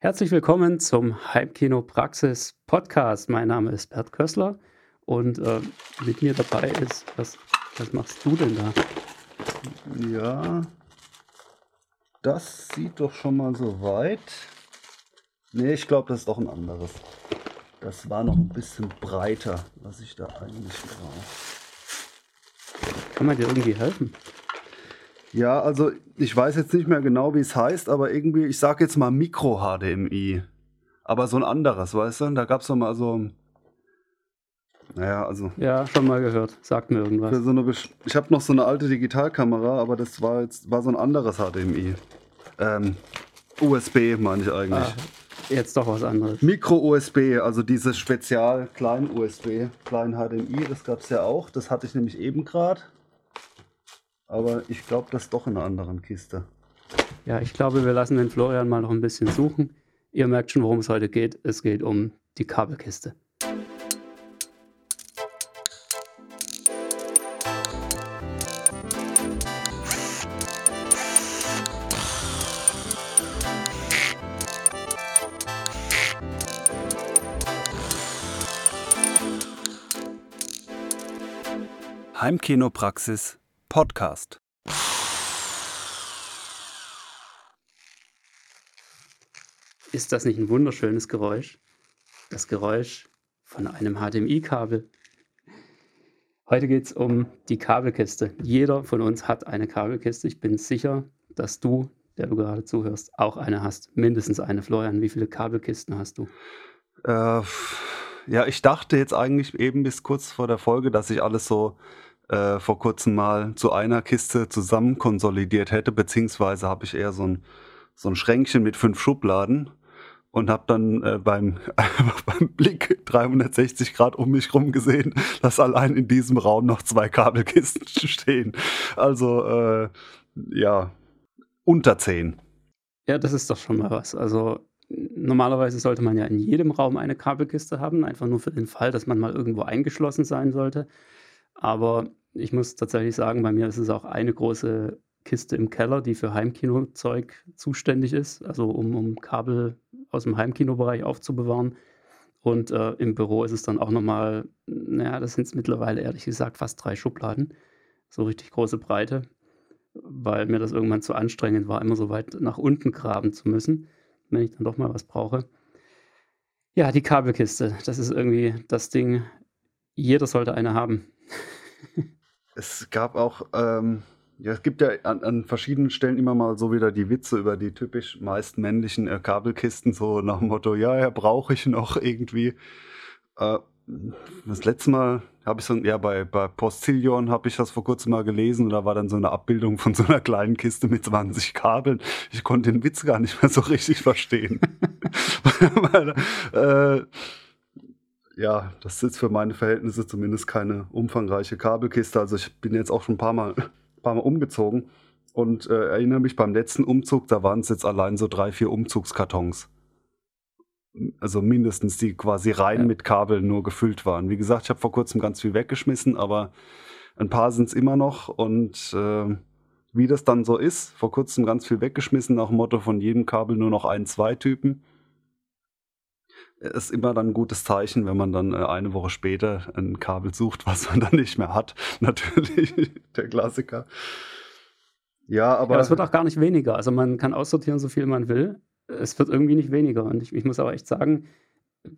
Herzlich willkommen zum Heimkino Praxis Podcast. Mein Name ist Bert Kössler und äh, mit mir dabei ist, was, was machst du denn da? Ja, das sieht doch schon mal so weit. Nee, ich glaube, das ist doch ein anderes. Das war noch ein bisschen breiter, was ich da eigentlich brauche. Kann man dir irgendwie helfen? Ja, also ich weiß jetzt nicht mehr genau, wie es heißt, aber irgendwie, ich sag jetzt mal Mikro-HDMI. Aber so ein anderes, weißt du? Da gab es doch mal so. Naja, also. Ja, schon mal gehört. Sagt mir irgendwas. So eine ich habe noch so eine alte Digitalkamera, aber das war jetzt war so ein anderes HDMI. Ähm, USB meine ich eigentlich. Ah, jetzt doch was anderes. Micro-USB, also dieses Spezial klein USB, klein HDMI, das gab es ja auch. Das hatte ich nämlich eben gerade. Aber ich glaube, das ist doch in einer anderen Kiste. Ja, ich glaube, wir lassen den Florian mal noch ein bisschen suchen. Ihr merkt schon, worum es heute geht. Es geht um die Kabelkiste. Heimkinopraxis Podcast. Ist das nicht ein wunderschönes Geräusch? Das Geräusch von einem HDMI-Kabel. Heute geht es um die Kabelkiste. Jeder von uns hat eine Kabelkiste. Ich bin sicher, dass du, der du gerade zuhörst, auch eine hast. Mindestens eine. Florian, wie viele Kabelkisten hast du? Äh, ja, ich dachte jetzt eigentlich eben bis kurz vor der Folge, dass ich alles so äh, vor kurzem mal zu einer Kiste zusammen konsolidiert hätte, beziehungsweise habe ich eher so ein, so ein Schränkchen mit fünf Schubladen und habe dann äh, beim, beim Blick 360 Grad um mich rum gesehen, dass allein in diesem Raum noch zwei Kabelkisten stehen. Also äh, ja, unter zehn. Ja, das ist doch schon mal was. Also normalerweise sollte man ja in jedem Raum eine Kabelkiste haben, einfach nur für den Fall, dass man mal irgendwo eingeschlossen sein sollte. Aber ich muss tatsächlich sagen, bei mir ist es auch eine große Kiste im Keller, die für Heimkinozeug zuständig ist, also um, um Kabel aus dem Heimkinobereich aufzubewahren. Und äh, im Büro ist es dann auch nochmal, naja, das sind es mittlerweile ehrlich gesagt fast drei Schubladen, so richtig große Breite, weil mir das irgendwann zu anstrengend war, immer so weit nach unten graben zu müssen, wenn ich dann doch mal was brauche. Ja, die Kabelkiste, das ist irgendwie das Ding, jeder sollte eine haben. es gab auch, ähm, ja, es gibt ja an, an, verschiedenen Stellen immer mal so wieder die Witze über die typisch meist männlichen äh, Kabelkisten, so nach dem Motto, ja, ja, brauche ich noch irgendwie. Äh, das letzte Mal habe ich so, ja, bei, bei Postillion habe ich das vor kurzem mal gelesen und da war dann so eine Abbildung von so einer kleinen Kiste mit 20 Kabeln. Ich konnte den Witz gar nicht mehr so richtig verstehen. Weil, äh, ja, das ist für meine Verhältnisse zumindest keine umfangreiche Kabelkiste. Also ich bin jetzt auch schon ein paar Mal, ein paar Mal umgezogen und äh, erinnere mich beim letzten Umzug, da waren es jetzt allein so drei, vier Umzugskartons. Also mindestens, die quasi rein ja. mit Kabeln nur gefüllt waren. Wie gesagt, ich habe vor kurzem ganz viel weggeschmissen, aber ein paar sind es immer noch und äh, wie das dann so ist, vor kurzem ganz viel weggeschmissen, nach dem Motto von jedem Kabel nur noch ein, zwei Typen ist immer dann ein gutes Zeichen, wenn man dann äh, eine Woche später ein Kabel sucht, was man dann nicht mehr hat. Natürlich der Klassiker. Ja, aber. Ja, es wird auch gar nicht weniger. Also man kann aussortieren, so viel man will. Es wird irgendwie nicht weniger. Und ich, ich muss aber echt sagen,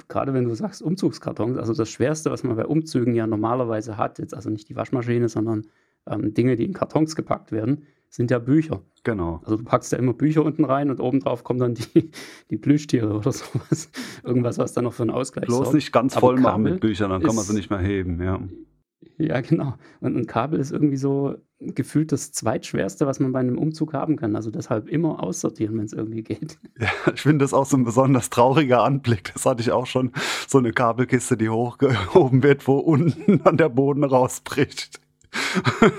gerade wenn du sagst Umzugskartons, also das Schwerste, was man bei Umzügen ja normalerweise hat, jetzt also nicht die Waschmaschine, sondern ähm, Dinge, die in Kartons gepackt werden, sind ja Bücher. Genau. Also du packst ja immer Bücher unten rein und obendrauf kommen dann die, die Plüschtiere oder sowas. Irgendwas, was dann noch für einen Ausgleich Bloß sorgt. nicht ganz voll machen mit Büchern, dann kann man sie nicht mehr heben, ja. Ja, genau. Und ein Kabel ist irgendwie so gefühlt das zweitschwerste, was man bei einem Umzug haben kann. Also deshalb immer aussortieren, wenn es irgendwie geht. Ja, ich finde das auch so ein besonders trauriger Anblick. Das hatte ich auch schon, so eine Kabelkiste, die hochgehoben wird, wo unten an der Boden rausbricht.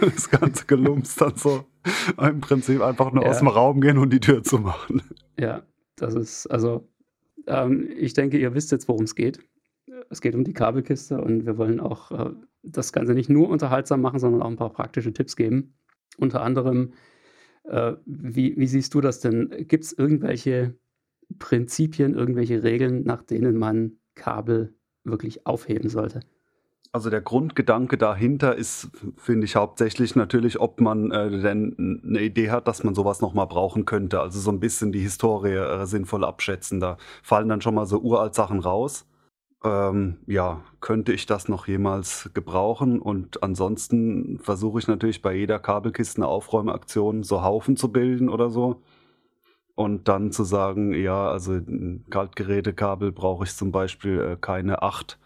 das ganze Gelumst dann so im Prinzip einfach nur ja. aus dem Raum gehen und die Tür zu machen. Ja, das ist, also ähm, ich denke, ihr wisst jetzt, worum es geht. Es geht um die Kabelkiste und wir wollen auch äh, das Ganze nicht nur unterhaltsam machen, sondern auch ein paar praktische Tipps geben. Unter anderem, äh, wie, wie siehst du das denn? Gibt es irgendwelche Prinzipien, irgendwelche Regeln, nach denen man Kabel wirklich aufheben sollte. Also der Grundgedanke dahinter ist, finde ich, hauptsächlich natürlich, ob man äh, denn eine Idee hat, dass man sowas nochmal brauchen könnte. Also so ein bisschen die Historie äh, sinnvoll abschätzen. Da fallen dann schon mal so uralt Sachen raus. Ähm, ja, könnte ich das noch jemals gebrauchen? Und ansonsten versuche ich natürlich bei jeder Kabelkiste eine Aufräumaktion so Haufen zu bilden oder so. Und dann zu sagen, ja, also Kaltgerätekabel brauche ich zum Beispiel äh, keine acht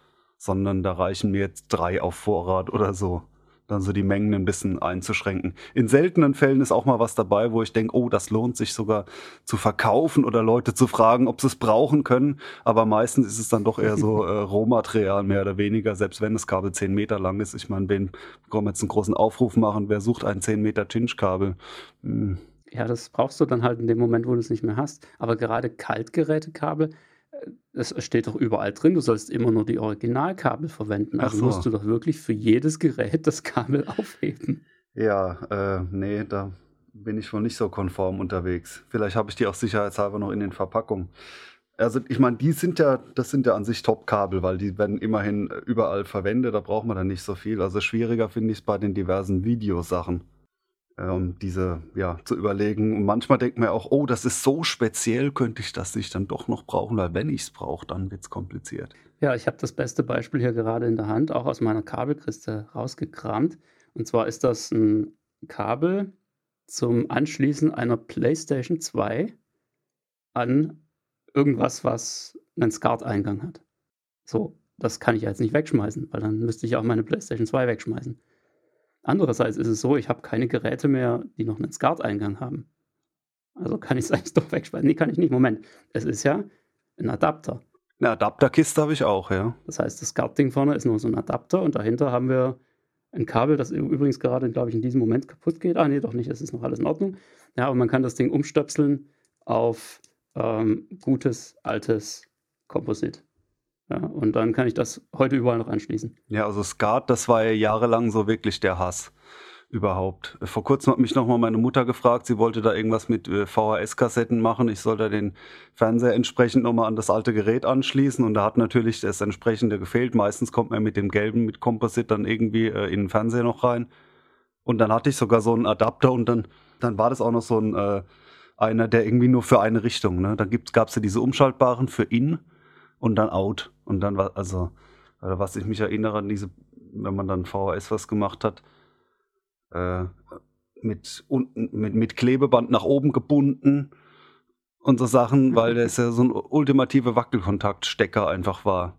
sondern da reichen mir jetzt drei auf Vorrat oder so. Dann so die Mengen ein bisschen einzuschränken. In seltenen Fällen ist auch mal was dabei, wo ich denke, oh, das lohnt sich sogar zu verkaufen oder Leute zu fragen, ob sie es brauchen können. Aber meistens ist es dann doch eher so äh, Rohmaterial, mehr oder weniger, selbst wenn das Kabel 10 Meter lang ist. Ich meine, können wir jetzt einen großen Aufruf machen, wer sucht ein 10 Meter Chinch-Kabel? Hm. Ja, das brauchst du dann halt in dem Moment, wo du es nicht mehr hast. Aber gerade Kaltgerätekabel, es steht doch überall drin, du sollst immer nur die Originalkabel verwenden. Also so. musst du doch wirklich für jedes Gerät das Kabel aufheben. Ja, äh, nee, da bin ich wohl nicht so konform unterwegs. Vielleicht habe ich die auch sicherheitshalber noch in den Verpackungen. Also ich meine, die sind ja, das sind ja an sich Top-Kabel, weil die werden immerhin überall verwendet, da braucht man dann nicht so viel. Also schwieriger finde ich es bei den diversen Videosachen ähm, diese ja zu überlegen. Und manchmal denkt man auch, oh, das ist so speziell, könnte ich das nicht dann doch noch brauchen, weil wenn ich es brauche, dann wird es kompliziert. Ja, ich habe das beste Beispiel hier gerade in der Hand, auch aus meiner Kabelkiste rausgekramt. Und zwar ist das ein Kabel zum Anschließen einer PlayStation 2 an irgendwas, was einen SCART-Eingang hat. So, das kann ich jetzt nicht wegschmeißen, weil dann müsste ich auch meine PlayStation 2 wegschmeißen. Andererseits ist es so, ich habe keine Geräte mehr, die noch einen SCART-Eingang haben. Also kann ich es eigentlich doch wegspeichern. Nee, kann ich nicht. Moment. Es ist ja ein Adapter. Eine Adapterkiste habe ich auch, ja. Das heißt, das SCART-Ding vorne ist nur so ein Adapter und dahinter haben wir ein Kabel, das übrigens gerade, glaube ich, in diesem Moment kaputt geht. Ah, nee, doch nicht. Es ist noch alles in Ordnung. Ja, aber man kann das Ding umstöpseln auf ähm, gutes, altes Komposit. Ja, und dann kann ich das heute überall noch anschließen. Ja, also Skat, das war ja jahrelang so wirklich der Hass überhaupt. Vor kurzem hat mich nochmal meine Mutter gefragt, sie wollte da irgendwas mit äh, VHS-Kassetten machen. Ich soll da den Fernseher entsprechend nochmal an das alte Gerät anschließen und da hat natürlich das entsprechende gefehlt. Meistens kommt man mit dem gelben, mit Composite dann irgendwie äh, in den Fernseher noch rein. Und dann hatte ich sogar so einen Adapter und dann, dann war das auch noch so ein, äh, einer, der irgendwie nur für eine Richtung, ne? Dann gab es ja diese umschaltbaren für in und dann out. Und dann war, also, was ich mich erinnere an diese, wenn man dann VHS was gemacht hat, äh, mit, unten, mit, mit Klebeband nach oben gebunden und so Sachen, weil der ja so ein ultimative Wackelkontaktstecker einfach war.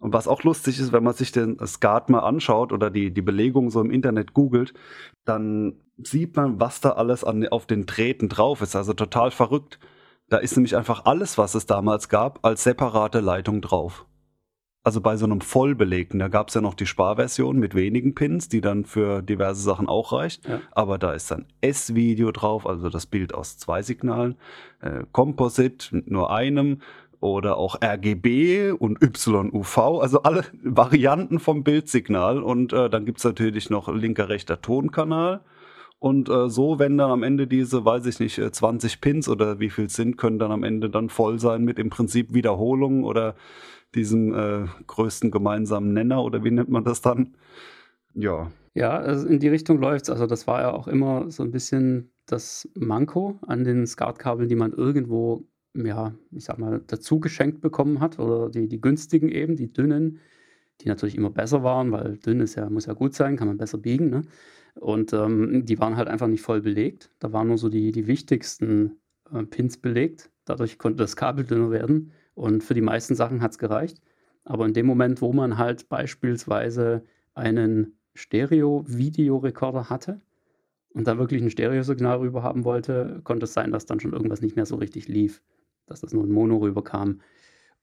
Und was auch lustig ist, wenn man sich den Skat mal anschaut oder die, die Belegung so im Internet googelt, dann sieht man, was da alles an, auf den Drähten drauf ist. Also total verrückt. Da ist nämlich einfach alles, was es damals gab, als separate Leitung drauf. Also bei so einem vollbelegten, da gab es ja noch die Sparversion mit wenigen Pins, die dann für diverse Sachen auch reicht. Ja. Aber da ist dann S-Video drauf, also das Bild aus zwei Signalen, äh, Composite mit nur einem oder auch RGB und YUV, also alle Varianten vom Bildsignal. Und äh, dann gibt's natürlich noch linker, rechter Tonkanal und äh, so, wenn dann am Ende diese, weiß ich nicht, 20 äh, Pins oder wie viel sind, können dann am Ende dann voll sein mit im Prinzip Wiederholungen oder diesem äh, größten gemeinsamen Nenner oder wie nennt man das dann? Ja. Ja, also in die Richtung läuft's. Also das war ja auch immer so ein bisschen das Manko an den SCART-Kabeln, die man irgendwo, ja, ich sag mal, dazu geschenkt bekommen hat oder die, die günstigen eben, die dünnen, die natürlich immer besser waren, weil dünn ist ja, muss ja gut sein, kann man besser biegen, ne? Und ähm, die waren halt einfach nicht voll belegt. Da waren nur so die, die wichtigsten äh, Pins belegt. Dadurch konnte das Kabel dünner werden. Und für die meisten Sachen hat es gereicht. Aber in dem Moment, wo man halt beispielsweise einen Stereo-Videorekorder hatte und da wirklich ein Stereosignal rüber haben wollte, konnte es sein, dass dann schon irgendwas nicht mehr so richtig lief, dass das nur ein Mono rüberkam.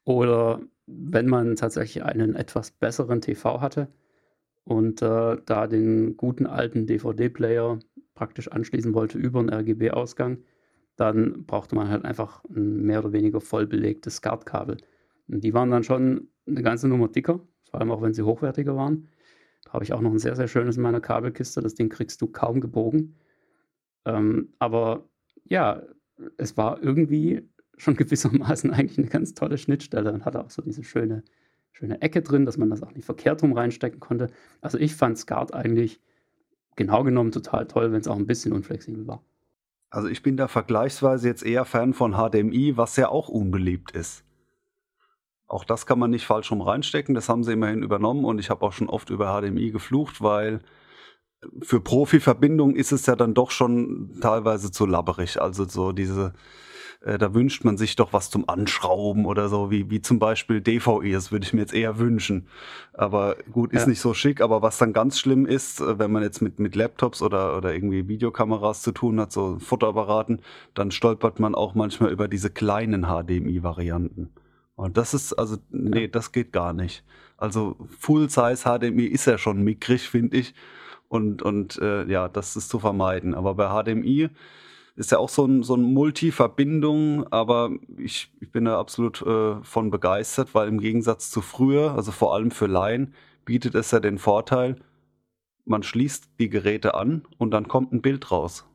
Oder wenn man tatsächlich einen etwas besseren TV hatte, und äh, da den guten alten DVD-Player praktisch anschließen wollte über einen RGB-Ausgang, dann brauchte man halt einfach ein mehr oder weniger voll belegtes SCART-Kabel. Die waren dann schon eine ganze Nummer dicker, vor allem auch wenn sie hochwertiger waren. Da habe ich auch noch ein sehr, sehr schönes in meiner Kabelkiste. Das Ding kriegst du kaum gebogen. Ähm, aber ja, es war irgendwie schon gewissermaßen eigentlich eine ganz tolle Schnittstelle und hatte auch so diese schöne, schöne Ecke drin, dass man das auch nicht verkehrt rum reinstecken konnte. Also ich fand SCART eigentlich genau genommen total toll, wenn es auch ein bisschen unflexibel war. Also ich bin da vergleichsweise jetzt eher Fan von HDMI, was ja auch unbeliebt ist. Auch das kann man nicht falsch rum reinstecken, das haben sie immerhin übernommen und ich habe auch schon oft über HDMI geflucht, weil für Profi-Verbindungen ist es ja dann doch schon teilweise zu labberig. Also so diese, äh, da wünscht man sich doch was zum Anschrauben oder so, wie, wie zum Beispiel DVI, das würde ich mir jetzt eher wünschen. Aber gut, ist ja. nicht so schick, aber was dann ganz schlimm ist, äh, wenn man jetzt mit, mit Laptops oder, oder irgendwie Videokameras zu tun hat, so Fotoapparaten, dann stolpert man auch manchmal über diese kleinen HDMI-Varianten. Und das ist, also, nee, das geht gar nicht. Also Full-Size HDMI ist ja schon mickrig, finde ich. Und, und äh, ja, das ist zu vermeiden. Aber bei HDMI ist ja auch so ein, so ein Multi-Verbindung, aber ich, ich bin da absolut äh, von begeistert, weil im Gegensatz zu früher, also vor allem für Laien, bietet es ja den Vorteil, man schließt die Geräte an und dann kommt ein Bild raus.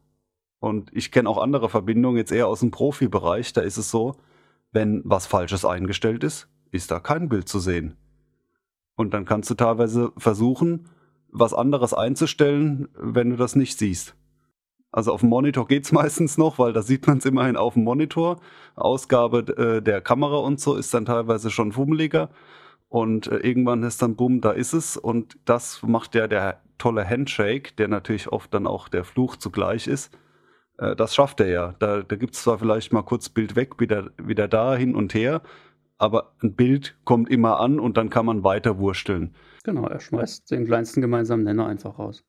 Und ich kenne auch andere Verbindungen, jetzt eher aus dem Profibereich, da ist es so, wenn was Falsches eingestellt ist, ist da kein Bild zu sehen. Und dann kannst du teilweise versuchen, was anderes einzustellen, wenn du das nicht siehst. Also auf dem Monitor geht es meistens noch, weil da sieht man es immerhin auf dem Monitor. Ausgabe äh, der Kamera und so ist dann teilweise schon fummeliger. Und äh, irgendwann ist dann, bumm, da ist es. Und das macht ja der tolle Handshake, der natürlich oft dann auch der Fluch zugleich ist. Äh, das schafft er ja. Da, da gibt es zwar vielleicht mal kurz Bild weg, wieder, wieder da, hin und her. Aber ein Bild kommt immer an und dann kann man weiter wursteln. Genau, er schmeißt den kleinsten gemeinsamen Nenner einfach raus.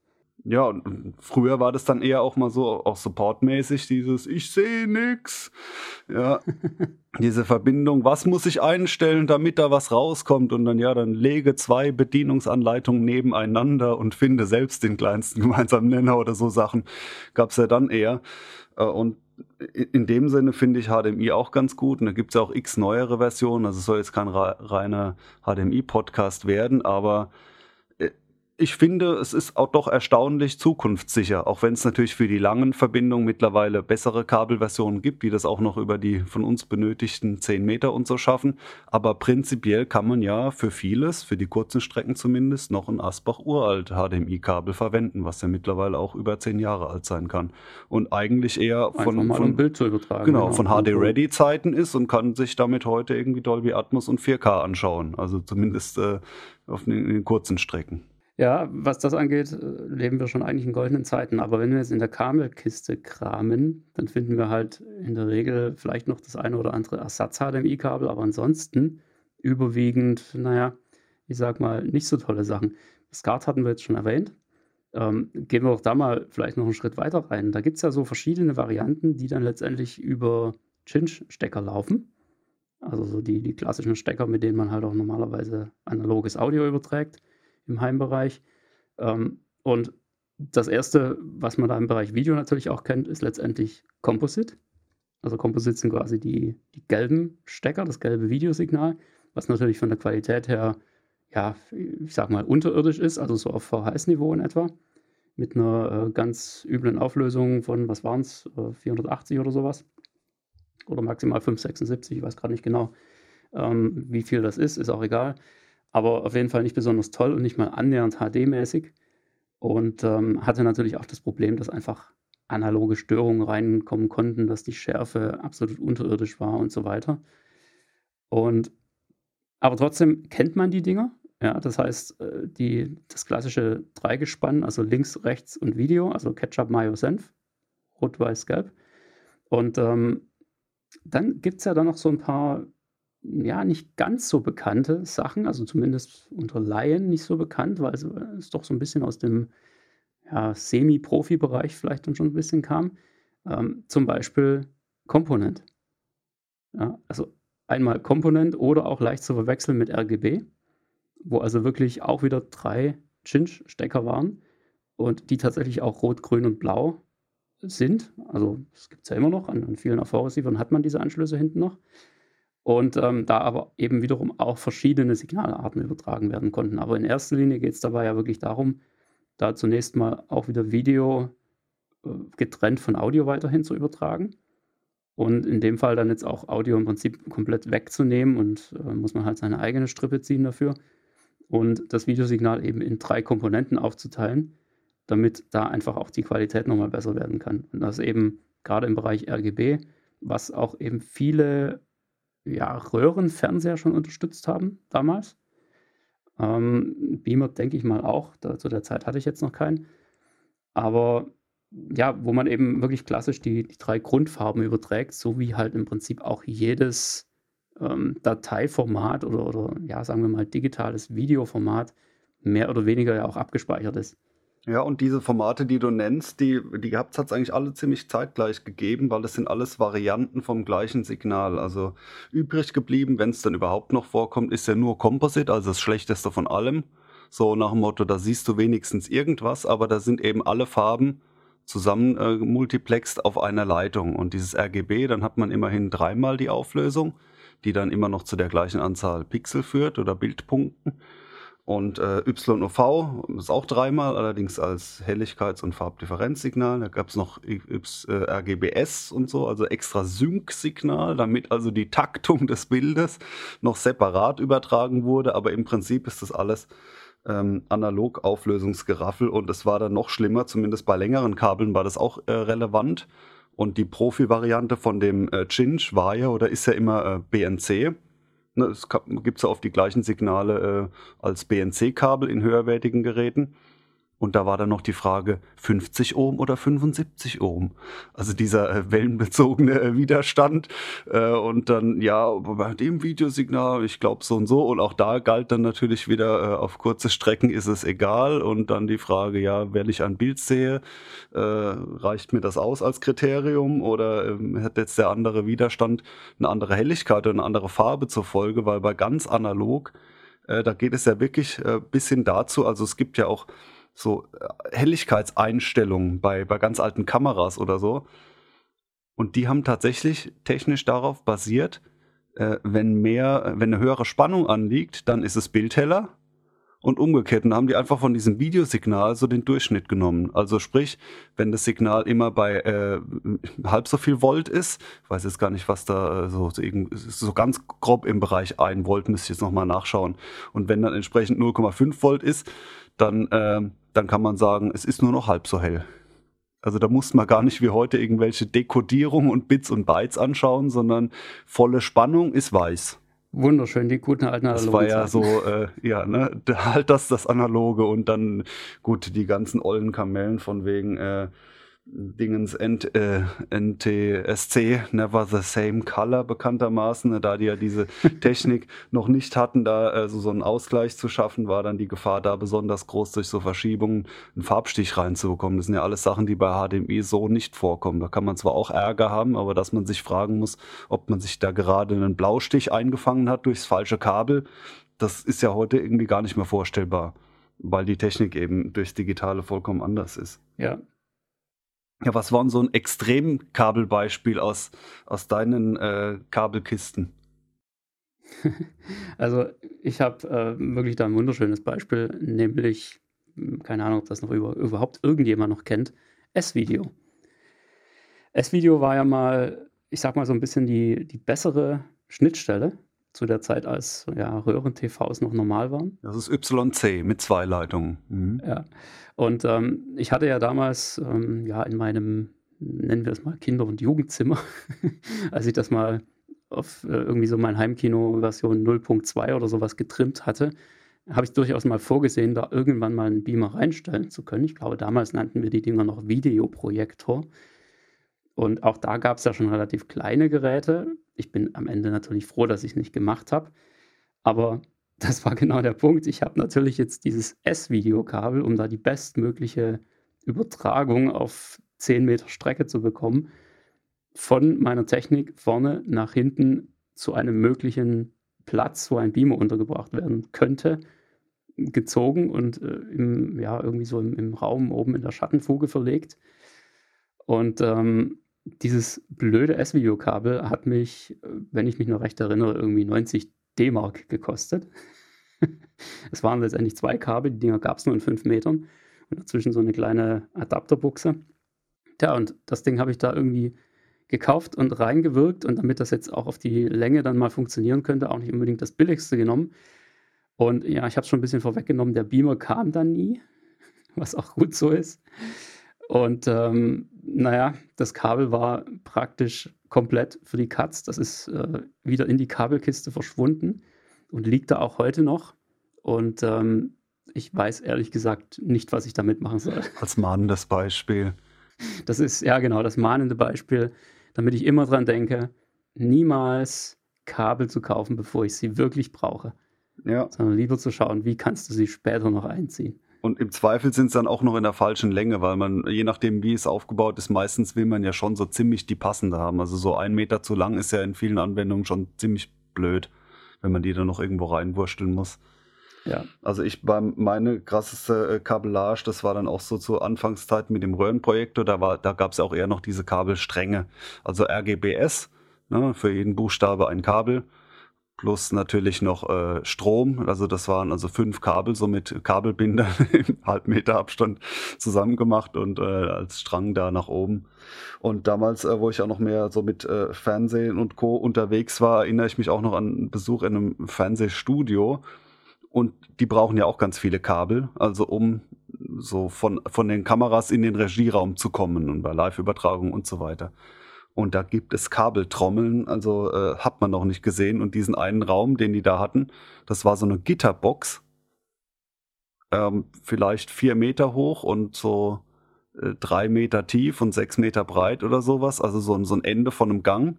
Ja, und früher war das dann eher auch mal so, auch supportmäßig, dieses Ich sehe nix. Ja, diese Verbindung, was muss ich einstellen, damit da was rauskommt? Und dann, ja, dann lege zwei Bedienungsanleitungen nebeneinander und finde selbst den kleinsten gemeinsamen Nenner oder so Sachen. Gab es ja dann eher. Äh, und in dem Sinne finde ich HDMI auch ganz gut. Und da gibt es ja auch x neuere Versionen. Also es soll jetzt kein reiner HDMI-Podcast werden, aber ich finde, es ist auch doch erstaunlich zukunftssicher, auch wenn es natürlich für die langen Verbindungen mittlerweile bessere Kabelversionen gibt, die das auch noch über die von uns benötigten 10 Meter und so schaffen. Aber prinzipiell kann man ja für vieles, für die kurzen Strecken zumindest, noch ein Asbach uralt HDMI-Kabel verwenden, was ja mittlerweile auch über 10 Jahre alt sein kann. Und eigentlich eher von, von, Bild zu übertragen. Genau, genau. von HD-Ready-Zeiten ist und kann sich damit heute irgendwie Dolby Atmos und 4K anschauen. Also zumindest äh, auf den, den kurzen Strecken. Ja, was das angeht, äh, leben wir schon eigentlich in goldenen Zeiten. Aber wenn wir jetzt in der Kabelkiste kramen, dann finden wir halt in der Regel vielleicht noch das eine oder andere Ersatz-HDMI-Kabel, aber ansonsten überwiegend, naja, ich sag mal, nicht so tolle Sachen. SCART hatten wir jetzt schon erwähnt. Ähm, gehen wir auch da mal vielleicht noch einen Schritt weiter rein. Da gibt es ja so verschiedene Varianten, die dann letztendlich über Cinch-Stecker laufen. Also so die, die klassischen Stecker, mit denen man halt auch normalerweise analoges Audio überträgt im Heimbereich. Ähm, und das erste, was man da im Bereich Video natürlich auch kennt, ist letztendlich Composite. Also Composite sind quasi die, die gelben Stecker, das gelbe Videosignal, was natürlich von der Qualität her, ja, ich sag mal, unterirdisch ist, also so auf VHS-Niveau in etwa, mit einer äh, ganz üblen Auflösung von, was waren es, äh, 480 oder sowas. Oder maximal 576, ich weiß gerade nicht genau, ähm, wie viel das ist, ist auch egal aber auf jeden Fall nicht besonders toll und nicht mal annähernd HD-mäßig. Und ähm, hatte natürlich auch das Problem, dass einfach analoge Störungen reinkommen konnten, dass die Schärfe absolut unterirdisch war und so weiter. Und aber trotzdem kennt man die Dinger. Ja, das heißt, äh, die, das klassische Dreigespann, also links, rechts und Video, also Ketchup, Mayo, Senf, Rot, Weiß, Gelb. Und ähm, dann gibt es ja dann noch so ein paar ja, nicht ganz so bekannte Sachen, also zumindest unter Laien nicht so bekannt, weil es doch so ein bisschen aus dem ja, Semi-Profi-Bereich vielleicht dann schon ein bisschen kam. Ähm, zum Beispiel Komponent. Ja, also einmal Komponent oder auch leicht zu verwechseln mit RGB, wo also wirklich auch wieder drei Cinch-Stecker waren und die tatsächlich auch rot, grün und blau sind. Also das gibt es ja immer noch, an, an vielen AV-Receivern hat man diese Anschlüsse hinten noch und ähm, da aber eben wiederum auch verschiedene Signalarten übertragen werden konnten. Aber in erster Linie geht es dabei ja wirklich darum, da zunächst mal auch wieder Video äh, getrennt von Audio weiterhin zu übertragen. Und in dem Fall dann jetzt auch Audio im Prinzip komplett wegzunehmen und äh, muss man halt seine eigene Strippe ziehen dafür. Und das Videosignal eben in drei Komponenten aufzuteilen, damit da einfach auch die Qualität nochmal besser werden kann. Und das eben gerade im Bereich RGB, was auch eben viele ja, Röhrenfernseher schon unterstützt haben damals. Ähm, Beamer denke ich mal auch, da, zu der Zeit hatte ich jetzt noch keinen. Aber ja, wo man eben wirklich klassisch die, die drei Grundfarben überträgt, so wie halt im Prinzip auch jedes ähm, Dateiformat oder, oder ja, sagen wir mal digitales Videoformat mehr oder weniger ja auch abgespeichert ist. Ja, und diese Formate, die du nennst, die, die hat es eigentlich alle ziemlich zeitgleich gegeben, weil das sind alles Varianten vom gleichen Signal. Also übrig geblieben, wenn es dann überhaupt noch vorkommt, ist ja nur Composite, also das Schlechteste von allem. So nach dem Motto, da siehst du wenigstens irgendwas, aber da sind eben alle Farben zusammen äh, multiplext auf einer Leitung. Und dieses RGB, dann hat man immerhin dreimal die Auflösung, die dann immer noch zu der gleichen Anzahl Pixel führt oder Bildpunkten. Und äh, YOV ist auch dreimal, allerdings als Helligkeits- und Farbdifferenzsignal. Da gab es noch y, äh, RGBS und so, also extra Sync-Signal, damit also die Taktung des Bildes noch separat übertragen wurde. Aber im Prinzip ist das alles ähm, analog Auflösungsgeraffel und es war dann noch schlimmer, zumindest bei längeren Kabeln war das auch äh, relevant. Und die Profi-Variante von dem äh, Cinch war ja oder ist ja immer äh, BNC. Ne, es gibt ja oft die gleichen Signale äh, als BNC-Kabel in höherwertigen Geräten. Und da war dann noch die Frage 50 Ohm oder 75 Ohm. Also dieser äh, wellenbezogene äh, Widerstand. Äh, und dann, ja, bei dem Videosignal, ich glaube so und so. Und auch da galt dann natürlich wieder, auf kurze Strecken ist es egal. Und dann die Frage, ja, wenn ich ein Bild sehe, reicht mir das aus als Kriterium? Oder ähm, hat jetzt der andere Widerstand eine andere Helligkeit oder eine andere Farbe zur Folge? Weil bei ganz analog, da geht es ja wirklich bis hin dazu, also es gibt ja auch so äh, Helligkeitseinstellungen bei, bei ganz alten Kameras oder so. Und die haben tatsächlich technisch darauf basiert, äh, wenn mehr, wenn eine höhere Spannung anliegt, dann ist das Bild heller. Und umgekehrt, dann haben die einfach von diesem Videosignal so den Durchschnitt genommen. Also sprich, wenn das Signal immer bei äh, halb so viel Volt ist, ich weiß jetzt gar nicht, was da äh, so, so ganz grob im Bereich 1 Volt, müsste ich jetzt nochmal nachschauen. Und wenn dann entsprechend 0,5 Volt ist, dann äh, dann kann man sagen, es ist nur noch halb so hell. Also da muss man gar nicht wie heute irgendwelche Dekodierung und Bits und Bytes anschauen, sondern volle Spannung ist weiß. Wunderschön, die guten alten Analogen. Das war ja so, äh, ja, ne, halt das, das Analoge und dann, gut, die ganzen ollen Kamellen von wegen, äh, Dingens N äh, NTSC, Never the Same Color bekanntermaßen, ne, da die ja diese Technik noch nicht hatten, da äh, so, so einen Ausgleich zu schaffen, war dann die Gefahr da besonders groß, durch so Verschiebungen einen Farbstich reinzubekommen. Das sind ja alles Sachen, die bei HDMI so nicht vorkommen. Da kann man zwar auch Ärger haben, aber dass man sich fragen muss, ob man sich da gerade einen Blaustich eingefangen hat durchs falsche Kabel, das ist ja heute irgendwie gar nicht mehr vorstellbar, weil die Technik eben durchs Digitale vollkommen anders ist. Ja, ja, was war denn so ein Extremkabelbeispiel aus, aus deinen äh, Kabelkisten? Also ich habe äh, wirklich da ein wunderschönes Beispiel, nämlich, hm, keine Ahnung, ob das noch über, überhaupt irgendjemand noch kennt, S-Video. S-Video war ja mal, ich sag mal so ein bisschen die, die bessere Schnittstelle zu der Zeit, als ja, Röhren-TVs noch normal waren. Das ist YC mit zwei Leitungen. Mhm. Ja. Und ähm, ich hatte ja damals ähm, ja in meinem, nennen wir es mal, Kinder- und Jugendzimmer, als ich das mal auf äh, irgendwie so mein Heimkino-Version 0.2 oder sowas getrimmt hatte, habe ich durchaus mal vorgesehen, da irgendwann mal einen Beamer reinstellen zu können. Ich glaube, damals nannten wir die Dinger noch Videoprojektor. Und auch da gab es ja schon relativ kleine Geräte. Ich bin am Ende natürlich froh, dass ich es nicht gemacht habe. Aber das war genau der Punkt. Ich habe natürlich jetzt dieses S-Videokabel, um da die bestmögliche Übertragung auf 10 Meter Strecke zu bekommen, von meiner Technik vorne nach hinten zu einem möglichen Platz, wo ein Beamer untergebracht werden könnte, gezogen und äh, im, ja, irgendwie so im, im, Raum oben in der Schattenfuge verlegt. Und ähm, dieses blöde S-Video-Kabel hat mich, wenn ich mich noch recht erinnere, irgendwie 90 D-Mark gekostet. es waren letztendlich zwei Kabel, die Dinger gab es nur in 5 Metern und dazwischen so eine kleine Adapterbuchse. Tja, und das Ding habe ich da irgendwie gekauft und reingewirkt und damit das jetzt auch auf die Länge dann mal funktionieren könnte, auch nicht unbedingt das billigste genommen. Und ja, ich habe es schon ein bisschen vorweggenommen, der Beamer kam dann nie, was auch gut so ist. Und ähm, naja, das Kabel war praktisch komplett für die Katz. Das ist äh, wieder in die Kabelkiste verschwunden und liegt da auch heute noch. Und ähm, ich weiß ehrlich gesagt nicht, was ich damit machen soll. Als mahnendes Beispiel. Das ist, ja genau, das mahnende Beispiel, damit ich immer dran denke, niemals Kabel zu kaufen, bevor ich sie wirklich brauche. Ja. Sondern lieber zu schauen, wie kannst du sie später noch einziehen. Und im Zweifel sind es dann auch noch in der falschen Länge, weil man, je nachdem, wie es aufgebaut ist, meistens will man ja schon so ziemlich die passende haben. Also so ein Meter zu lang ist ja in vielen Anwendungen schon ziemlich blöd, wenn man die dann noch irgendwo reinwursteln muss. Ja. Also ich war meine krasseste äh, Kabellage, das war dann auch so zur Anfangszeit mit dem Röhrenprojektor, da war, da gab es ja auch eher noch diese Kabelstränge. Also RGBS, ne, für jeden Buchstabe ein Kabel plus natürlich noch äh, Strom. Also das waren also fünf Kabel, so mit Kabelbindern im Halbmeter Abstand zusammengemacht und äh, als Strang da nach oben. Und damals, äh, wo ich auch noch mehr so mit äh, Fernsehen und Co. unterwegs war, erinnere ich mich auch noch an einen Besuch in einem Fernsehstudio. Und die brauchen ja auch ganz viele Kabel, also um so von, von den Kameras in den Regieraum zu kommen und bei Live-Übertragung und so weiter. Und da gibt es Kabeltrommeln, also äh, hat man noch nicht gesehen. Und diesen einen Raum, den die da hatten, das war so eine Gitterbox, ähm, vielleicht vier Meter hoch und so äh, drei Meter tief und sechs Meter breit oder sowas. Also so, so ein Ende von einem Gang.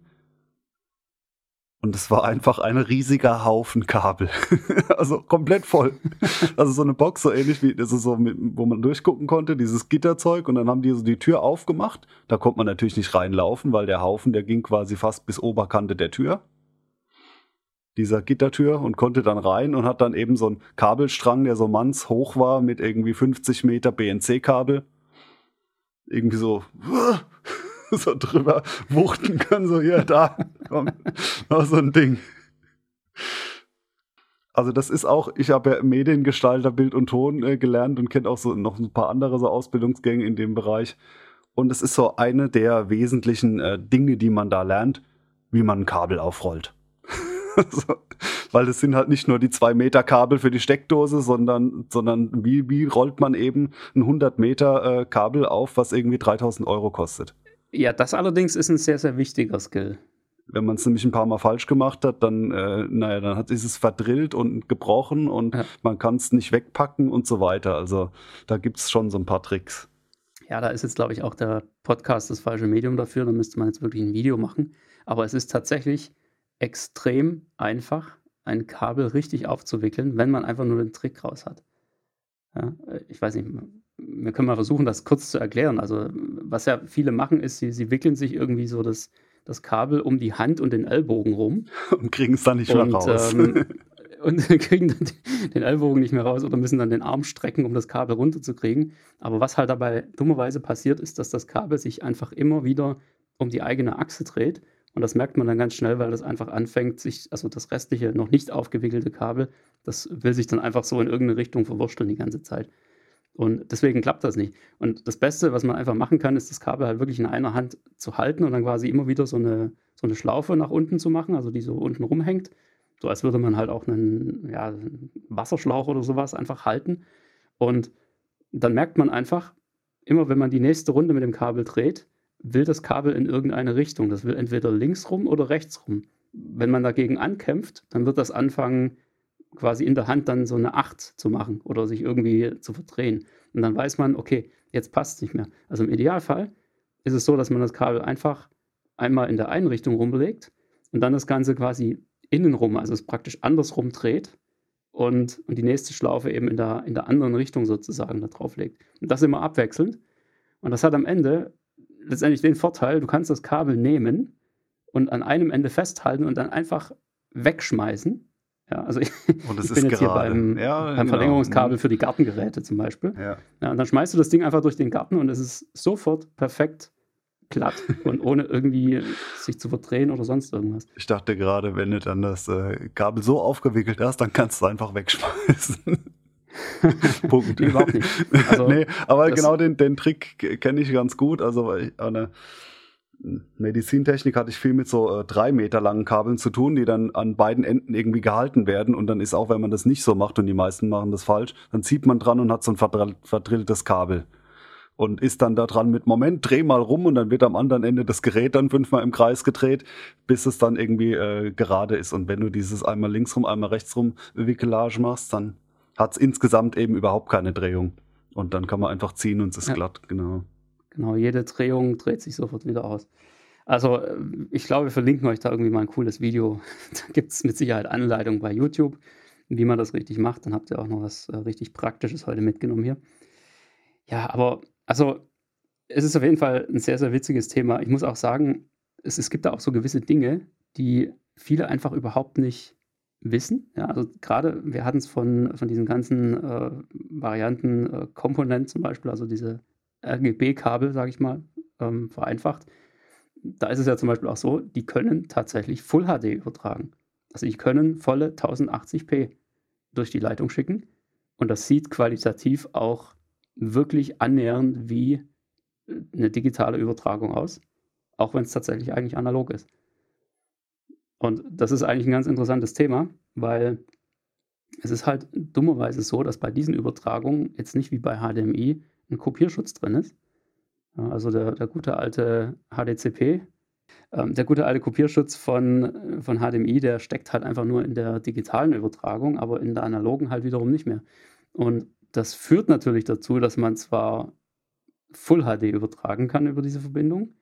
Und es war einfach ein riesiger Haufen Kabel. also komplett voll. Also so eine Box, so ähnlich wie, das ist so, wo man durchgucken konnte, dieses Gitterzeug. Und dann haben die so die Tür aufgemacht. Da konnte man natürlich nicht reinlaufen, weil der Haufen, der ging quasi fast bis Oberkante der Tür. Dieser Gittertür und konnte dann rein und hat dann eben so einen Kabelstrang, der so mannshoch war, mit irgendwie 50 Meter BNC-Kabel. Irgendwie so so drüber wuchten kann, so hier, da, komm, noch so ein Ding. Also das ist auch, ich habe ja Mediengestalter, Bild und Ton äh, gelernt und kenne auch so noch ein paar andere so Ausbildungsgänge in dem Bereich. Und es ist so eine der wesentlichen äh, Dinge, die man da lernt, wie man ein Kabel aufrollt. so, weil es sind halt nicht nur die zwei Meter Kabel für die Steckdose, sondern, sondern wie, wie rollt man eben ein 100 Meter äh, Kabel auf, was irgendwie 3000 Euro kostet. Ja, das allerdings ist ein sehr, sehr wichtiger Skill. Wenn man es nämlich ein paar Mal falsch gemacht hat, dann, äh, naja, dann hat, ist es verdrillt und gebrochen und ja. man kann es nicht wegpacken und so weiter. Also da gibt es schon so ein paar Tricks. Ja, da ist jetzt, glaube ich, auch der Podcast das falsche Medium dafür. Da müsste man jetzt wirklich ein Video machen. Aber es ist tatsächlich extrem einfach, ein Kabel richtig aufzuwickeln, wenn man einfach nur den Trick raus hat. Ja, äh, ich weiß nicht, wir können mal versuchen, das kurz zu erklären. Also, was ja viele machen, ist, sie, sie wickeln sich irgendwie so das, das Kabel um die Hand und den Ellbogen rum. Und kriegen es dann nicht mehr raus. Ähm, und kriegen dann den Ellbogen nicht mehr raus oder müssen dann den Arm strecken, um das Kabel runterzukriegen. Aber was halt dabei dummerweise passiert, ist, dass das Kabel sich einfach immer wieder um die eigene Achse dreht. Und das merkt man dann ganz schnell, weil das einfach anfängt, sich, also das restliche, noch nicht aufgewickelte Kabel, das will sich dann einfach so in irgendeine Richtung verwursteln die ganze Zeit. Und deswegen klappt das nicht. Und das Beste, was man einfach machen kann, ist das Kabel halt wirklich in einer Hand zu halten und dann quasi immer wieder so eine, so eine Schlaufe nach unten zu machen, also die so unten rumhängt. So als würde man halt auch einen, ja, einen Wasserschlauch oder sowas einfach halten. Und dann merkt man einfach, immer wenn man die nächste Runde mit dem Kabel dreht, will das Kabel in irgendeine Richtung. Das will entweder links rum oder rechts rum. Wenn man dagegen ankämpft, dann wird das anfangen, quasi in der Hand dann so eine Acht zu machen oder sich irgendwie zu verdrehen. Und dann weiß man, okay, jetzt passt es nicht mehr. Also im Idealfall ist es so, dass man das Kabel einfach einmal in der einen Richtung rumlegt und dann das Ganze quasi innenrum, also es praktisch andersrum dreht und, und die nächste Schlaufe eben in der, in der anderen Richtung sozusagen da drauf legt. Und das immer abwechselnd. Und das hat am Ende letztendlich den Vorteil, du kannst das Kabel nehmen und an einem Ende festhalten und dann einfach wegschmeißen ja, also ich, und ich bin jetzt gerade. hier beim, ja, beim genau. Verlängerungskabel für die Gartengeräte zum Beispiel. Ja. ja. Und dann schmeißt du das Ding einfach durch den Garten und es ist sofort perfekt glatt und ohne irgendwie sich zu verdrehen oder sonst irgendwas. Ich dachte gerade, wenn du dann das äh, Kabel so aufgewickelt hast, dann kannst du es einfach wegschmeißen. Punkt. Nee, überhaupt nicht. Also, nee, aber genau den, den Trick kenne ich ganz gut. Also, weil ich, eine, Medizintechnik hatte ich viel mit so äh, drei Meter langen Kabeln zu tun, die dann an beiden Enden irgendwie gehalten werden. Und dann ist auch, wenn man das nicht so macht und die meisten machen das falsch, dann zieht man dran und hat so ein verdrilltes Kabel. Und ist dann da dran mit, Moment, dreh mal rum und dann wird am anderen Ende das Gerät dann fünfmal im Kreis gedreht, bis es dann irgendwie äh, gerade ist. Und wenn du dieses einmal links rum, einmal rechts rum Wickelage machst, dann hat es insgesamt eben überhaupt keine Drehung. Und dann kann man einfach ziehen und es ist ja. glatt, genau. Genau, jede Drehung dreht sich sofort wieder aus. Also äh, ich glaube, wir verlinken euch da irgendwie mal ein cooles Video. Da gibt es mit Sicherheit Anleitungen bei YouTube, wie man das richtig macht. Dann habt ihr auch noch was äh, richtig Praktisches heute mitgenommen hier. Ja, aber also es ist auf jeden Fall ein sehr, sehr witziges Thema. Ich muss auch sagen, es, es gibt da auch so gewisse Dinge, die viele einfach überhaupt nicht wissen. Ja, also gerade, wir hatten es von, von diesen ganzen äh, Varianten, äh, Komponenten zum Beispiel, also diese RGB-Kabel, sage ich mal, ähm, vereinfacht. Da ist es ja zum Beispiel auch so, die können tatsächlich Full HD übertragen. Also die können volle 1080p durch die Leitung schicken und das sieht qualitativ auch wirklich annähernd wie äh, eine digitale Übertragung aus, auch wenn es tatsächlich eigentlich analog ist. Und das ist eigentlich ein ganz interessantes Thema, weil es ist halt dummerweise so, dass bei diesen Übertragungen jetzt nicht wie bei HDMI ein Kopierschutz drin ist. Also der, der gute alte HDCP, ähm, der gute alte Kopierschutz von, von HDMI, der steckt halt einfach nur in der digitalen Übertragung, aber in der analogen halt wiederum nicht mehr. Und das führt natürlich dazu, dass man zwar Full HD übertragen kann über diese Verbindung,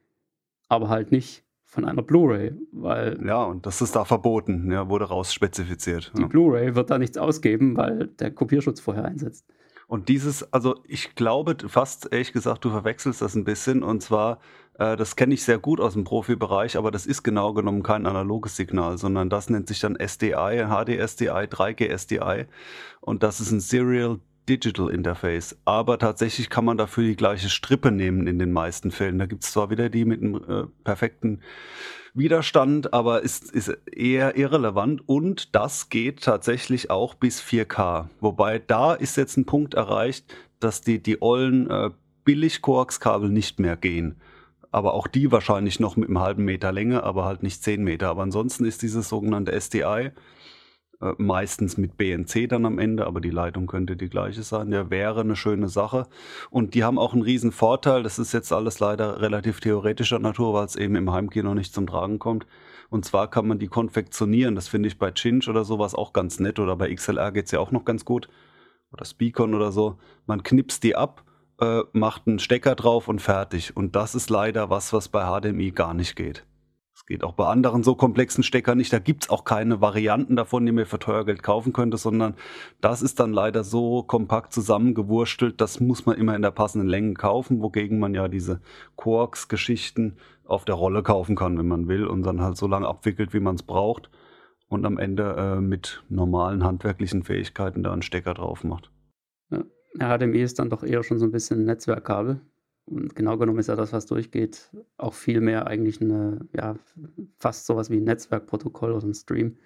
aber halt nicht von einer Blu-ray, weil ja und das ist da verboten, ja, wurde rausspezifiziert. Die ja. Blu-ray wird da nichts ausgeben, weil der Kopierschutz vorher einsetzt. Und dieses, also ich glaube fast, ehrlich gesagt, du verwechselst das ein bisschen. Und zwar, äh, das kenne ich sehr gut aus dem Profibereich, aber das ist genau genommen kein analoges Signal, sondern das nennt sich dann SDI, HD-SDI, 3G-SDI. Und das ist ein Serial Digital Interface. Aber tatsächlich kann man dafür die gleiche Strippe nehmen in den meisten Fällen. Da gibt es zwar wieder die mit einem äh, perfekten Widerstand, aber ist, ist eher irrelevant und das geht tatsächlich auch bis 4K. Wobei da ist jetzt ein Punkt erreicht, dass die, die ollen äh, Billig-Koax-Kabel nicht mehr gehen. Aber auch die wahrscheinlich noch mit einem halben Meter Länge, aber halt nicht 10 Meter. Aber ansonsten ist dieses sogenannte SDI äh, meistens mit BNC dann am Ende, aber die Leitung könnte die gleiche sein. Der wäre eine schöne Sache. Und die haben auch einen riesen Vorteil. Das ist jetzt alles leider relativ theoretischer Natur, weil es eben im Heimkino nicht zum Tragen kommt. Und zwar kann man die konfektionieren. Das finde ich bei Chinch oder sowas auch ganz nett. Oder bei XLR geht es ja auch noch ganz gut. Oder Speakon oder so. Man knipst die ab, äh, macht einen Stecker drauf und fertig. Und das ist leider was, was bei HDMI gar nicht geht geht auch bei anderen so komplexen Steckern nicht. Da gibt es auch keine Varianten davon, die man für teuer Geld kaufen könnte, sondern das ist dann leider so kompakt zusammengewurstelt, das muss man immer in der passenden Länge kaufen, wogegen man ja diese Quarks-Geschichten auf der Rolle kaufen kann, wenn man will, und dann halt so lange abwickelt, wie man es braucht und am Ende äh, mit normalen handwerklichen Fähigkeiten da einen Stecker drauf macht. Ja, HDMI ist dann doch eher schon so ein bisschen Netzwerkkabel. Und genau genommen ist ja das, was durchgeht, auch viel mehr eigentlich eine, ja, fast sowas wie ein Netzwerkprotokoll oder ein Stream,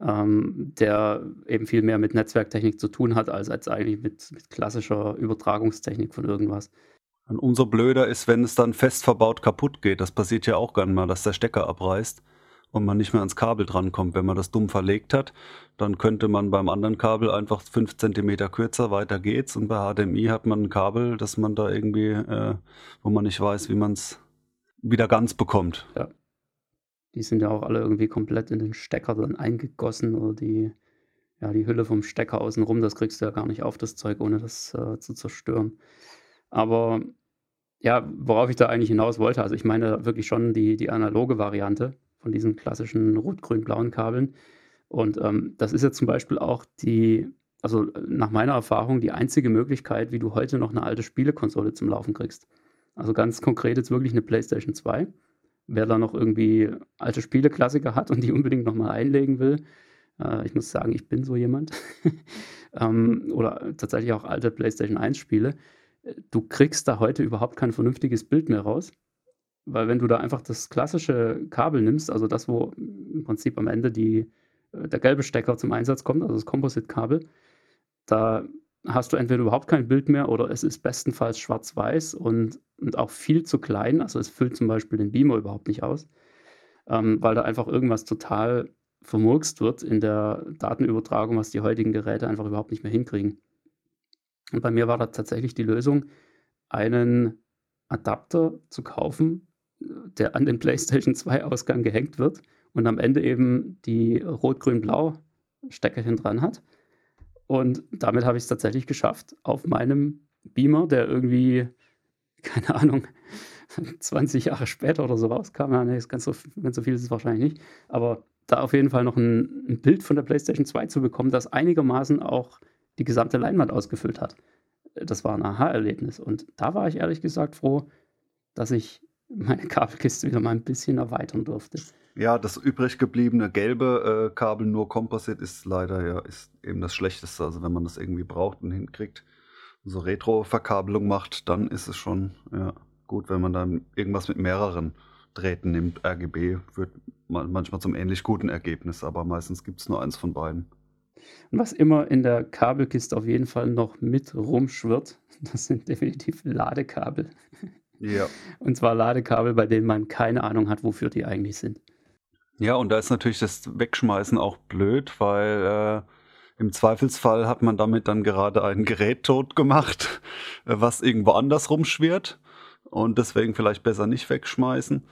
ähm, der eben viel mehr mit Netzwerktechnik zu tun hat, als, als eigentlich mit, mit klassischer Übertragungstechnik von irgendwas. Und umso blöder ist, wenn es dann fest verbaut kaputt geht. Das passiert ja auch gerne mal, dass der Stecker abreißt und man nicht mehr ans Kabel drankommt. Wenn man das dumm verlegt hat, dann könnte man beim anderen Kabel einfach fünf Zentimeter kürzer, weiter geht's. Und bei HDMI hat man ein Kabel, das man da irgendwie, äh, wo man nicht weiß, wie man es wieder ganz bekommt. Ja. Die sind ja auch alle irgendwie komplett in den Stecker dann eingegossen oder die, ja, die Hülle vom Stecker außenrum, das kriegst du ja gar nicht auf, das Zeug, ohne das äh, zu zerstören. Aber ja, worauf ich da eigentlich hinaus wollte, also ich meine wirklich schon die, die analoge Variante, von diesen klassischen rot-grün-blauen Kabeln. Und ähm, das ist jetzt zum Beispiel auch die, also nach meiner Erfahrung, die einzige Möglichkeit, wie du heute noch eine alte Spielekonsole zum Laufen kriegst. Also ganz konkret jetzt wirklich eine PlayStation 2. Wer da noch irgendwie alte Spieleklassiker hat und die unbedingt nochmal einlegen will, äh, ich muss sagen, ich bin so jemand. ähm, oder tatsächlich auch alte PlayStation 1 Spiele. Du kriegst da heute überhaupt kein vernünftiges Bild mehr raus. Weil wenn du da einfach das klassische Kabel nimmst, also das, wo im Prinzip am Ende die, äh, der gelbe Stecker zum Einsatz kommt, also das Composite-Kabel, da hast du entweder überhaupt kein Bild mehr oder es ist bestenfalls schwarz-weiß und und auch viel zu klein. Also es füllt zum Beispiel den Beamer überhaupt nicht aus, ähm, weil da einfach irgendwas total vermurkst wird in der Datenübertragung, was die heutigen Geräte einfach überhaupt nicht mehr hinkriegen. Und bei mir war da tatsächlich die Lösung, einen Adapter zu kaufen, der an den PlayStation 2 Ausgang gehängt wird und am Ende eben die Rot-Grün-Blau Steckerchen dran hat. Und damit habe ich es tatsächlich geschafft, auf meinem Beamer, der irgendwie, keine Ahnung, 20 Jahre später oder so rauskam. Ja, nee, ganz so, ganz so viel ist es wahrscheinlich nicht. Aber da auf jeden Fall noch ein, ein, Bild von der PlayStation 2 zu bekommen, das einigermaßen auch die gesamte Leinwand ausgefüllt hat. Das war ein Aha-Erlebnis. Und da war ich ehrlich gesagt froh, dass ich meine Kabelkiste wieder mal ein bisschen erweitern durfte. Ja, das übrig gebliebene gelbe äh, Kabel nur Composite ist leider ja ist eben das Schlechteste. Also wenn man das irgendwie braucht und hinkriegt, so Retro-Verkabelung macht, dann ist es schon ja, gut, wenn man dann irgendwas mit mehreren Drähten nimmt. RGB führt manchmal zum ähnlich guten Ergebnis, aber meistens gibt es nur eins von beiden. Und was immer in der Kabelkiste auf jeden Fall noch mit rumschwirrt, das sind definitiv Ladekabel. Ja. Und zwar Ladekabel, bei denen man keine Ahnung hat, wofür die eigentlich sind. Ja, und da ist natürlich das Wegschmeißen auch blöd, weil äh, im Zweifelsfall hat man damit dann gerade ein Gerät tot gemacht, äh, was irgendwo anders rumschwirrt und deswegen vielleicht besser nicht wegschmeißen.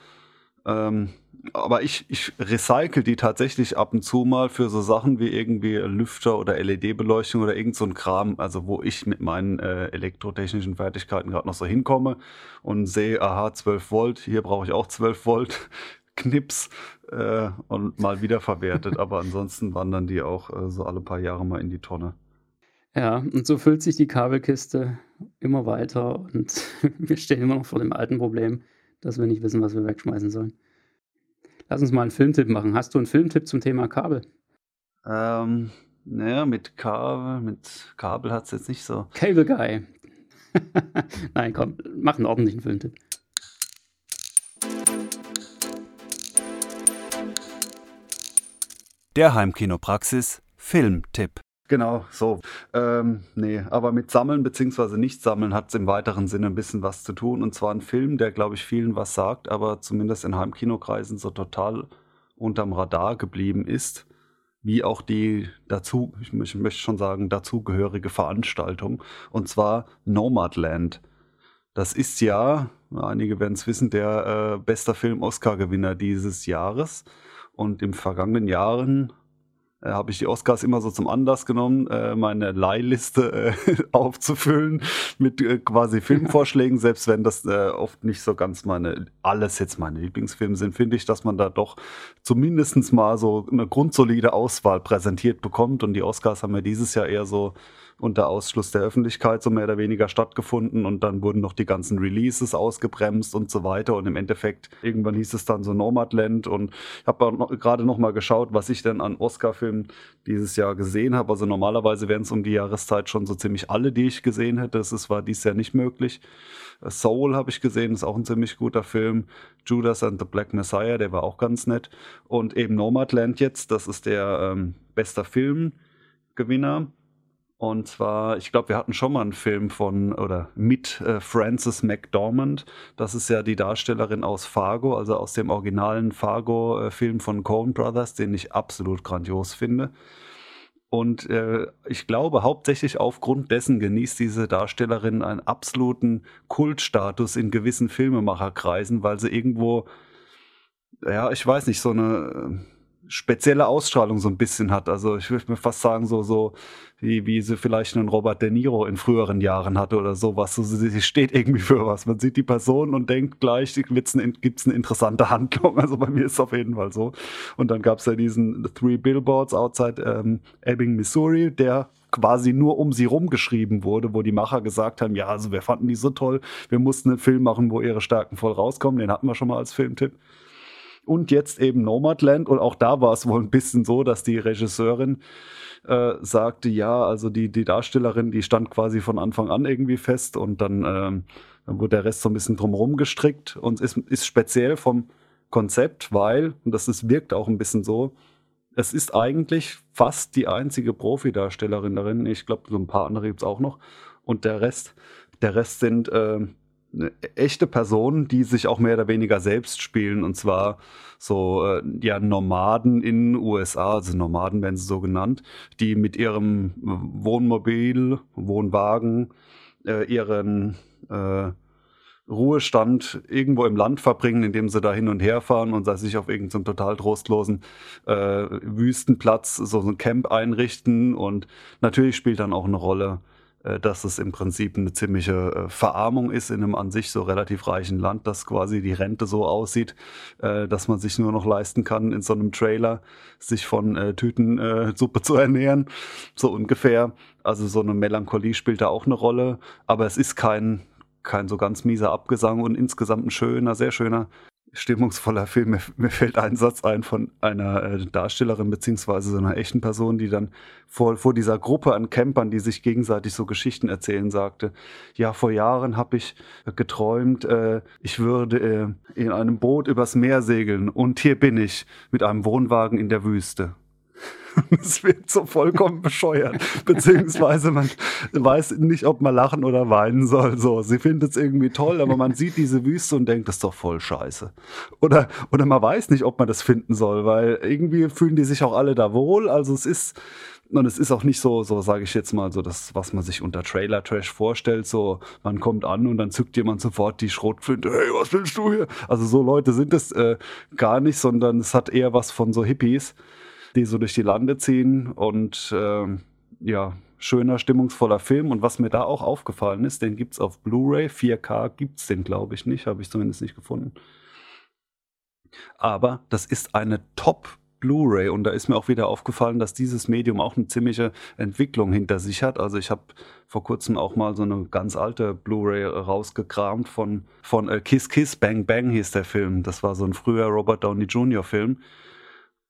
Ähm, aber ich, ich recycle die tatsächlich ab und zu mal für so Sachen wie irgendwie Lüfter oder LED-Beleuchtung oder irgend so ein Kram, also wo ich mit meinen äh, elektrotechnischen Fertigkeiten gerade noch so hinkomme und sehe, aha, 12 Volt, hier brauche ich auch 12 Volt, Knips äh, und mal wieder verwertet. aber ansonsten wandern die auch äh, so alle paar Jahre mal in die Tonne. Ja, und so füllt sich die Kabelkiste immer weiter und wir stehen immer noch vor dem alten Problem, dass wir nicht wissen, was wir wegschmeißen sollen. Lass uns mal einen Filmtipp machen. Hast du einen Filmtipp zum Thema Kabel? Ähm, naja, mit Kabel, mit Kabel hat es jetzt nicht so. Cable Guy. Nein, komm, mach einen ordentlichen Filmtipp. Der Heimkinopraxis Filmtipp. Genau, so. Ähm, nee, aber mit Sammeln bzw. Nicht-Sammeln hat es im weiteren Sinne ein bisschen was zu tun. Und zwar ein Film, der, glaube ich, vielen was sagt, aber zumindest in Heimkinokreisen so total unterm Radar geblieben ist. Wie auch die dazu, ich, ich möchte schon sagen, dazugehörige Veranstaltung. Und zwar Nomadland. Das ist ja, einige werden es wissen, der äh, bester Film-Oscar-Gewinner dieses Jahres. Und im vergangenen Jahren äh, habe ich die Oscars immer so zum Anlass genommen, äh, meine Leihliste äh, aufzufüllen mit äh, quasi Filmvorschlägen, selbst wenn das äh, oft nicht so ganz meine, alles jetzt meine Lieblingsfilme sind, finde ich, dass man da doch zumindest mal so eine grundsolide Auswahl präsentiert bekommt. Und die Oscars haben ja dieses Jahr eher so unter Ausschluss der Öffentlichkeit so mehr oder weniger stattgefunden und dann wurden noch die ganzen Releases ausgebremst und so weiter und im Endeffekt irgendwann hieß es dann so Nomadland und ich habe gerade noch mal geschaut, was ich denn an Oscar-Filmen dieses Jahr gesehen habe. Also normalerweise wären es um die Jahreszeit schon so ziemlich alle, die ich gesehen hätte. Das war dieses Jahr nicht möglich. Soul habe ich gesehen, ist auch ein ziemlich guter Film. Judas and the Black Messiah, der war auch ganz nett. Und eben Nomadland jetzt, das ist der ähm, bester Filmgewinner. Und zwar, ich glaube, wir hatten schon mal einen Film von oder mit äh, Frances McDormand. Das ist ja die Darstellerin aus Fargo, also aus dem originalen Fargo-Film von Coen Brothers, den ich absolut grandios finde. Und äh, ich glaube, hauptsächlich aufgrund dessen genießt diese Darstellerin einen absoluten Kultstatus in gewissen Filmemacherkreisen, weil sie irgendwo, ja, ich weiß nicht, so eine spezielle Ausstrahlung so ein bisschen hat. Also ich würde mir fast sagen, so, so wie, wie sie vielleicht einen Robert De Niro in früheren Jahren hatte oder sowas. So, sie steht irgendwie für was. Man sieht die Person und denkt gleich, gibt es eine, eine interessante Handlung. Also bei mir ist es auf jeden Fall so. Und dann gab es ja diesen Three Billboards outside ähm, Ebbing, Missouri, der quasi nur um sie rumgeschrieben wurde, wo die Macher gesagt haben, ja, also wir fanden die so toll, wir mussten einen Film machen, wo ihre Stärken voll rauskommen. Den hatten wir schon mal als Filmtipp und jetzt eben Nomadland. Und auch da war es wohl ein bisschen so, dass die Regisseurin äh, sagte, ja, also die, die Darstellerin, die stand quasi von Anfang an irgendwie fest und dann, ähm, dann wurde der Rest so ein bisschen drumherum gestrickt und ist, ist speziell vom Konzept, weil, und das ist, wirkt auch ein bisschen so, es ist eigentlich fast die einzige Profi-Darstellerin darin. Ich glaube, so ein paar andere gibt es auch noch. Und der Rest, der Rest sind äh, eine echte Personen, die sich auch mehr oder weniger selbst spielen. Und zwar so äh, ja Nomaden in USA, also Nomaden werden sie so genannt, die mit ihrem Wohnmobil, Wohnwagen, äh, ihren äh, Ruhestand irgendwo im Land verbringen, indem sie da hin und her fahren und sich auf irgendeinem total trostlosen äh, Wüstenplatz so ein Camp einrichten. Und natürlich spielt dann auch eine Rolle, dass es im Prinzip eine ziemliche äh, Verarmung ist in einem an sich so relativ reichen Land, dass quasi die Rente so aussieht, äh, dass man sich nur noch leisten kann, in so einem Trailer sich von Tütensuppe zu ernähren, so ungefähr. Also so eine Melancholie spielt da auch eine Rolle, aber es ist kein kein so ganz mieser Abgesang und insgesamt ein schöner, sehr schöner stimmungsvoller Film. Mir, mir, fällt ein Satz ein von einer äh, Darstellerin beziehungsweise so einer echten Person, die dann vor, vor dieser Gruppe an Campern, die sich gegenseitig so Geschichten erzählen, sagte, ja, vor Jahren habe ich geträumt, äh, ich würde äh, in einem Boot übers Meer segeln und hier bin ich mit einem Wohnwagen in der Wüste. es wird so vollkommen bescheuert. Beziehungsweise man weiß nicht, ob man lachen oder weinen soll. So, sie findet es irgendwie toll, aber man sieht diese Wüste und denkt, das ist doch voll scheiße. Oder, oder man weiß nicht, ob man das finden soll, weil irgendwie fühlen die sich auch alle da wohl. Also es ist, und es ist auch nicht so, so sage ich jetzt mal, so das, was man sich unter Trailer Trash vorstellt. So, man kommt an und dann zückt jemand sofort die Schrotflinte. Hey, was willst du hier? Also so Leute sind es äh, gar nicht, sondern es hat eher was von so Hippies die so durch die Lande ziehen und äh, ja, schöner, stimmungsvoller Film. Und was mir da auch aufgefallen ist, den gibt es auf Blu-ray. 4K gibt es den, glaube ich, nicht. Habe ich zumindest nicht gefunden. Aber das ist eine Top Blu-ray und da ist mir auch wieder aufgefallen, dass dieses Medium auch eine ziemliche Entwicklung hinter sich hat. Also ich habe vor kurzem auch mal so eine ganz alte Blu-ray rausgekramt von von äh, Kiss Kiss Bang Bang hieß der Film. Das war so ein früher Robert Downey Jr. Film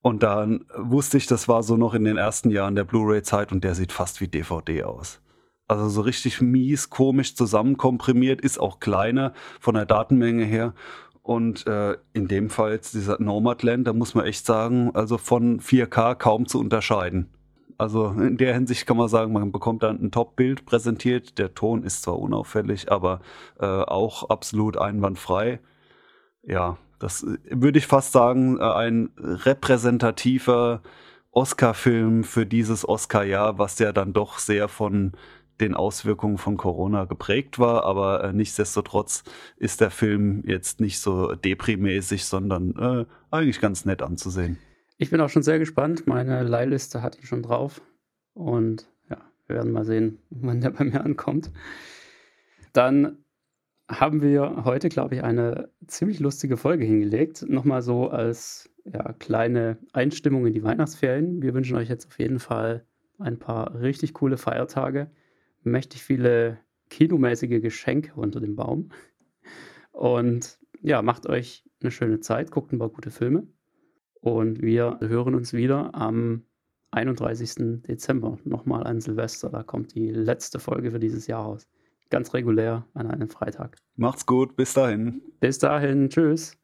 und dann wusste ich, das war so noch in den ersten Jahren der Blu-ray-Zeit und der sieht fast wie DVD aus. Also so richtig mies, komisch zusammenkomprimiert, ist auch kleiner von der Datenmenge her. Und äh, in dem Fall dieser Nomadland, da muss man echt sagen, also von 4K kaum zu unterscheiden. Also in der Hinsicht kann man sagen, man bekommt dann ein Top-Bild präsentiert. Der Ton ist zwar unauffällig, aber äh, auch absolut einwandfrei. Ja, das äh, würde ich fast sagen, äh, ein repräsentativer Oscar-Film für dieses Oscar-Jahr, was ja dann doch sehr von den Auswirkungen von Corona geprägt war, aber äh, nichtsdestotrotz ist der Film jetzt nicht so deprimäßig, sondern äh, eigentlich ganz nett anzusehen. Ich bin auch schon sehr gespannt. Meine Leihliste hat ihn schon drauf. Und ja, wir werden mal sehen, wann der bei mir ankommt. Dann haben wir heute, glaube ich, eine ziemlich lustige Folge hingelegt. Nochmal so als ja, kleine Einstimmung in die Weihnachtsferien. Wir wünschen euch jetzt auf jeden Fall ein paar richtig coole Feiertage, mächtig viele kinomäßige Geschenke unter dem Baum. Und ja, macht euch eine schöne Zeit, guckt ein paar gute Filme. Und wir hören uns wieder am 31. Dezember, nochmal an Silvester. Da kommt die letzte Folge für dieses Jahr raus ganz regulär an einem Freitag. Macht's gut, bis dahin. Bis dahin, tschüss.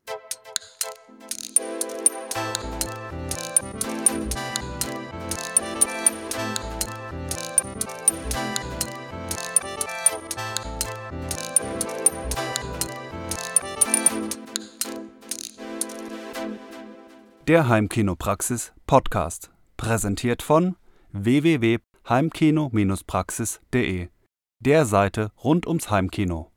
Der Heimkinopraxis Podcast, präsentiert von www.heimkino-praxis.de der Seite rund ums Heimkino